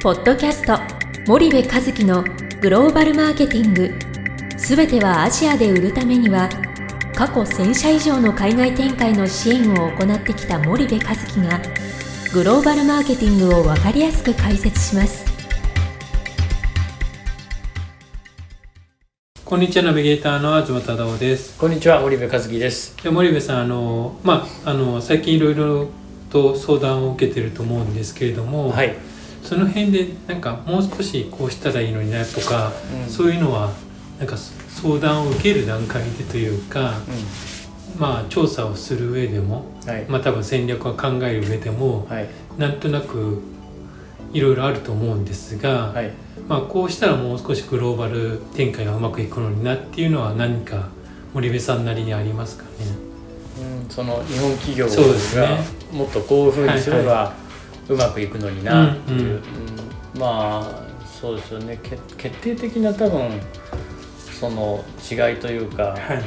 ポッドキャスト森部和樹のグローバルマーケティング。すべてはアジアで売るためには過去1000社以上の海外展開の支援を行ってきた森部和樹がグローバルマーケティングを分かりやすく解説します。こんにちはナビゲーターの東忠夫です。こんにちは森部和樹です。で森部さんあのまああの最近いろいろと相談を受けてると思うんですけれども、はいその辺でなんかもう少しこうしたらいいのになとか、うん。そういうのはなんか相談を受ける段階でというか、まあ調査をする上でも、うんはい、まあ多分戦略を考える上でも、はい。なんとなくいろいろあると思うんですが、はい。まあこうしたらもう少しグローバル展開がうまくいくのになっていうのは何か森部さんなりにありますかね。うん、その日本企業がね。もっとこういうふうにすればうまくいくのになっていう、うん。まあそうですよね。け決定的な多分その違いというか、はい。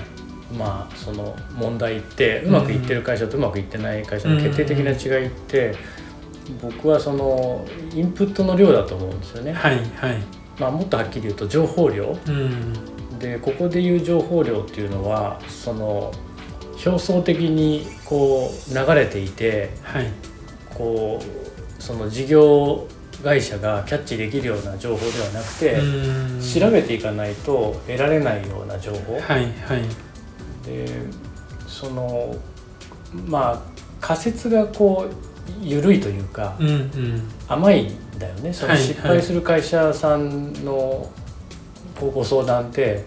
まあその問題ってうまくいってる会社とうまくいってない会社の決定的な違いって、僕はそのインプットの量だと思うんですよね。はいはい。まあ、もっとはっきり言うと情報量。うん。でここでいう情報量っていうのはその表層的にこう流れていてはい。こうその事業会社がキャッチできるような情報ではなくて、うん。調べていかないと得られないような情報、はいはい。でそのまあ仮説がこう緩いというか、うんうん。甘いんだよね。そのはい失敗する会社さんのこうご相談って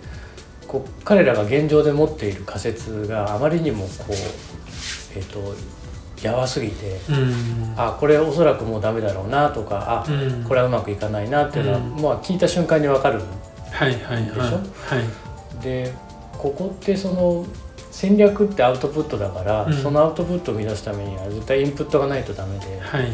こう彼らが現状で持っている仮説があまりにもこうえっ、とやわすぎてうん。あこれおそらくもうダメだろうなとかあうん。これはうまくいかないなっていうのは、うん。まあ聞いた瞬間にわかるはいはいはい。でしょ？はい。でここってその戦略ってアウトプットだから、うん。そのアウトプットを生み出すためには絶対インプットがないとダメで。はい。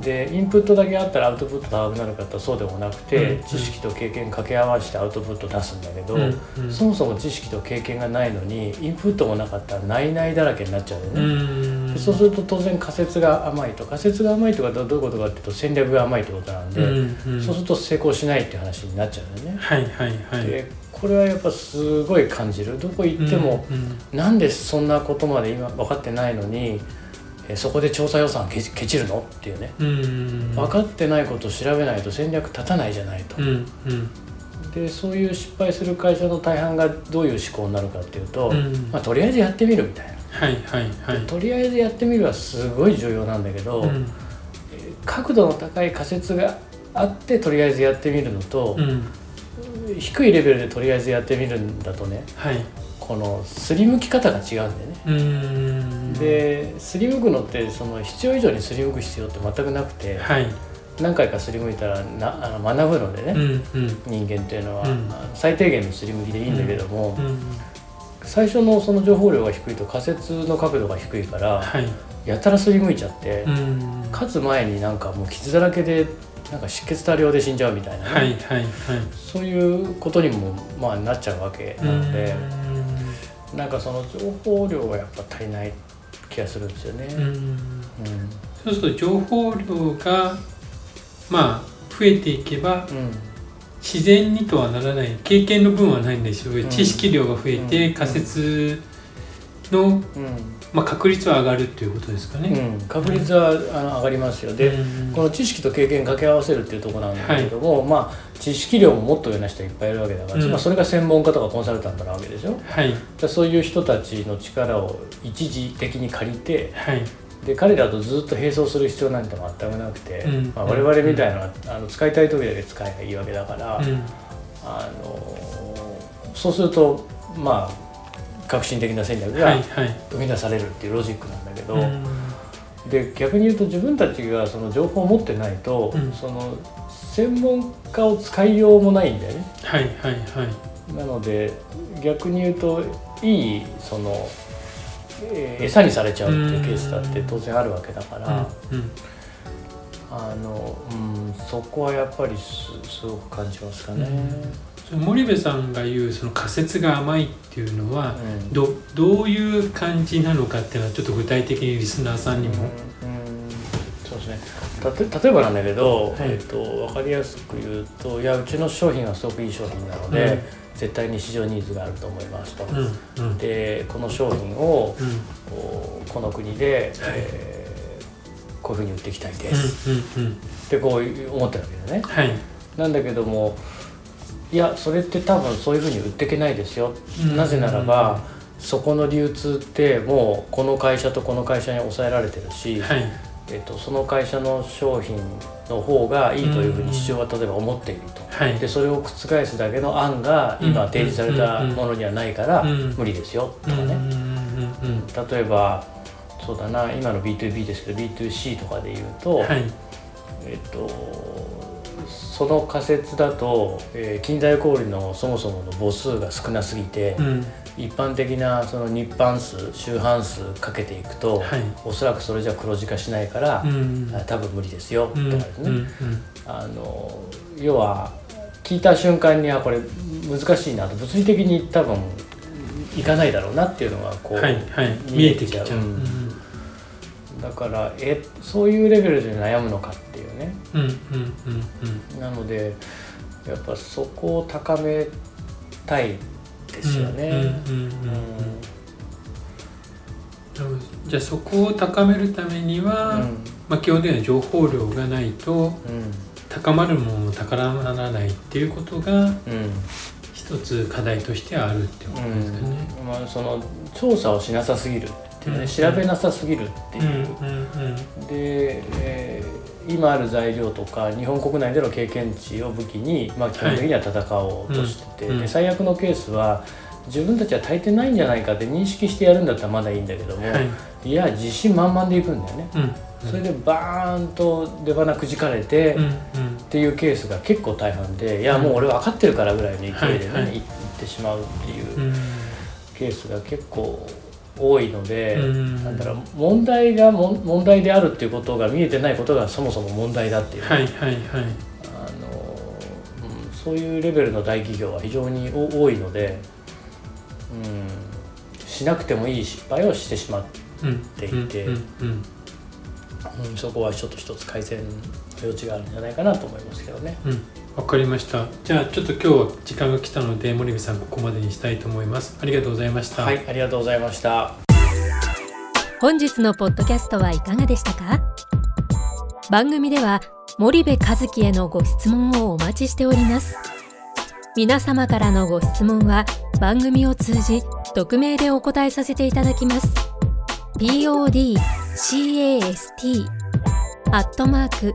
でインプットだけあったらアウトプット高くなるかとそうでもなくて、うん。知識と経験掛け合わせてアウトプット出すんだけど、うん。うん。そもそも知識と経験がないのにインプットもなかったらないないだらけになっちゃうようね、ん。でそうすると当然仮説が甘いと仮説が甘いとかどういうことかっていうと戦略が甘いってことなんで、そうすると成功しないっていう話になっちゃうんだよね、はいはいはい。でこれはやっぱすごい感じる。どこ行っても、うなんでそんなことまで今分かってないのにえそこで調査予算けケチるの？っていうね。うん分かってないことを調べないと戦略立たないじゃないと。でそういう失敗する会社の大半がどういう思考になるかっていうと、うん。まあ、とりあえずやってみるみたいな、はいはいはい。とりあえずやってみるはすごい重要なんだけど、角度の高い仮説があってとりあえずやってみるのとう、ん低いレベルでとりあえずやってみるんだとね。はい。このすりむき方が違うんだよね。うん。ですりむくのってその必要以上にすりむく必要って全くなくて、はい。何回かすりむいたらなあの学ぶのでね、うんうん。人間っていうのは、うん。最低限のすりむきでいいんだけども、うん。最初のその情報量が低いと仮説の角度が低いから、はい。やたらすりむいちゃって、うん。勝つ前になんかもう傷だらけでなんか湿気多量で死んじゃうみたいなね、はいはいはい。そういうことにもまあなっちゃうわけなので、なんかその情報量がやっぱ足りない気がするんですよね。うん。うん。うんそうすると情報量がまあ増えていけばうん。自然にとはならない経験の分はないんでしょう、うん。知識量が増えてうん。仮説の、うん。まあ、確率は上がるっていうことですかね。うん、確率はあの上がりますよ。で、うん。この知識と経験掛け合わせるっていうところなんだけれども、まあ知識量ももっと上な人いっぱいいるわけだから、うん。まあ、それが専門家とかコンサルタントなわけでしょ。はい。でそういう人たちの力を一時的に借りてはい。で彼らとずっと並走する必要なんて全くなくて、うん。まあ、我々みたいなあの使いたい時だけ使えばいいわけだから、うん。あのそうするとまあ革新的な戦略がはいはい。生み出されるっていうロジックなんだけど。うん。で逆に言うと自分たちがその情報を持ってないと、うん。その専門家を使いようもないんだよね。はいはいはい。なので逆に言うといいその、えー餌にされちゃうっていうケースだって当然あるわけだから、うんあの、うん、そこはやっぱりすすごく感じますかね。森部さんが言うその仮説が甘いっていうのはうん。どどういう感じなのかっていうのはちょっと具体的にリスナーさんにも。うんそうですね。たと例えばなんだけど、はい。えっと分かりやすく言うといやうちの商品はすごくいい商品なので、うん。絶対に市場ニーズがあると思いますと。うんうん。でこの商品をうん。この国で、えーこういうふうに売っていきたいです、うんうん。ってこう思ってるわけだよね。はい。なんだけどもいやそれって多分そういうふうに売っていけないですよ、うん。なぜならばそこの流通ってもうこの会社とこの会社に抑えられてるし、はい。えっと、その会社の商品の方がいいというふうに市場は例えば思っていると。はい。でそれを覆すだけの案が今提示されたものにはないからうん。無理ですよとかね。例えばそうだな今の B2B ですけど B2C とかで言うと、はい。えっとその仮説だと、えー近代小売のそもそもの母数が少なすぎて、うん。一般的なその日販数週販数かけていくと、はい。おそらくそれじゃ黒字化しないから、うんあ多分無理ですよとうん。かですね、うんあの要は聞いた瞬間にはこれ難しいなと物理的に多分いかないだろうなっていうのがこう、はいはい。見えてきちゃうだからえそういうレベルで悩むのかっていうね。うんうんうんなのでやっぱそこを高めたいですよね。うんうんうんうんじゃあそこを高めるためには、うん。まあ、基本的には情報量がないとうん。高まるものも高まらないっていうことがうん。一つ課題としてあるってことですよね。うん。まあ、その調査をしなさすぎるっていう調べなさすぎるってう。んいう、うん。で、えー今ある材料とか日本国内での経験値を武器に、まあ、基本的には戦おうとしてて、で最悪のケースは自分たちは足りてないんじゃないかって認識してやるんだったらまだいいんだけども、うんはい。いや自信満々でいくんだよね。うん。それでバーンと出花くじかれて、っていうケースが結構大半でいやもう俺分かってるからぐらいの勢いでね、はいってしまうっていううん。ケースが結構多いので、うん。なんだろう問題がもん問題であるっていうことが見えてないことがそもそも問題だっていう、はいはいはい。あのうんそういうレベルの大企業は非常にお多いので、うん、しなくてもいい失敗をしてしまっていてうんうん、そこはちょっと一つ改善の余地があるんじゃないかなと思いますけどね。うん、わかりました。じゃあちょっと今日は時間が来たので森部さんここまでにしたいと思います。ありがとうございました。はい、ありがとうございました。本日のポッドキャストはいかがでしたか？番組では森部和樹へのご質問をお待ちしております皆様からのご質問は番組を通じ匿名でお答えさせていただきます podcast アットマーク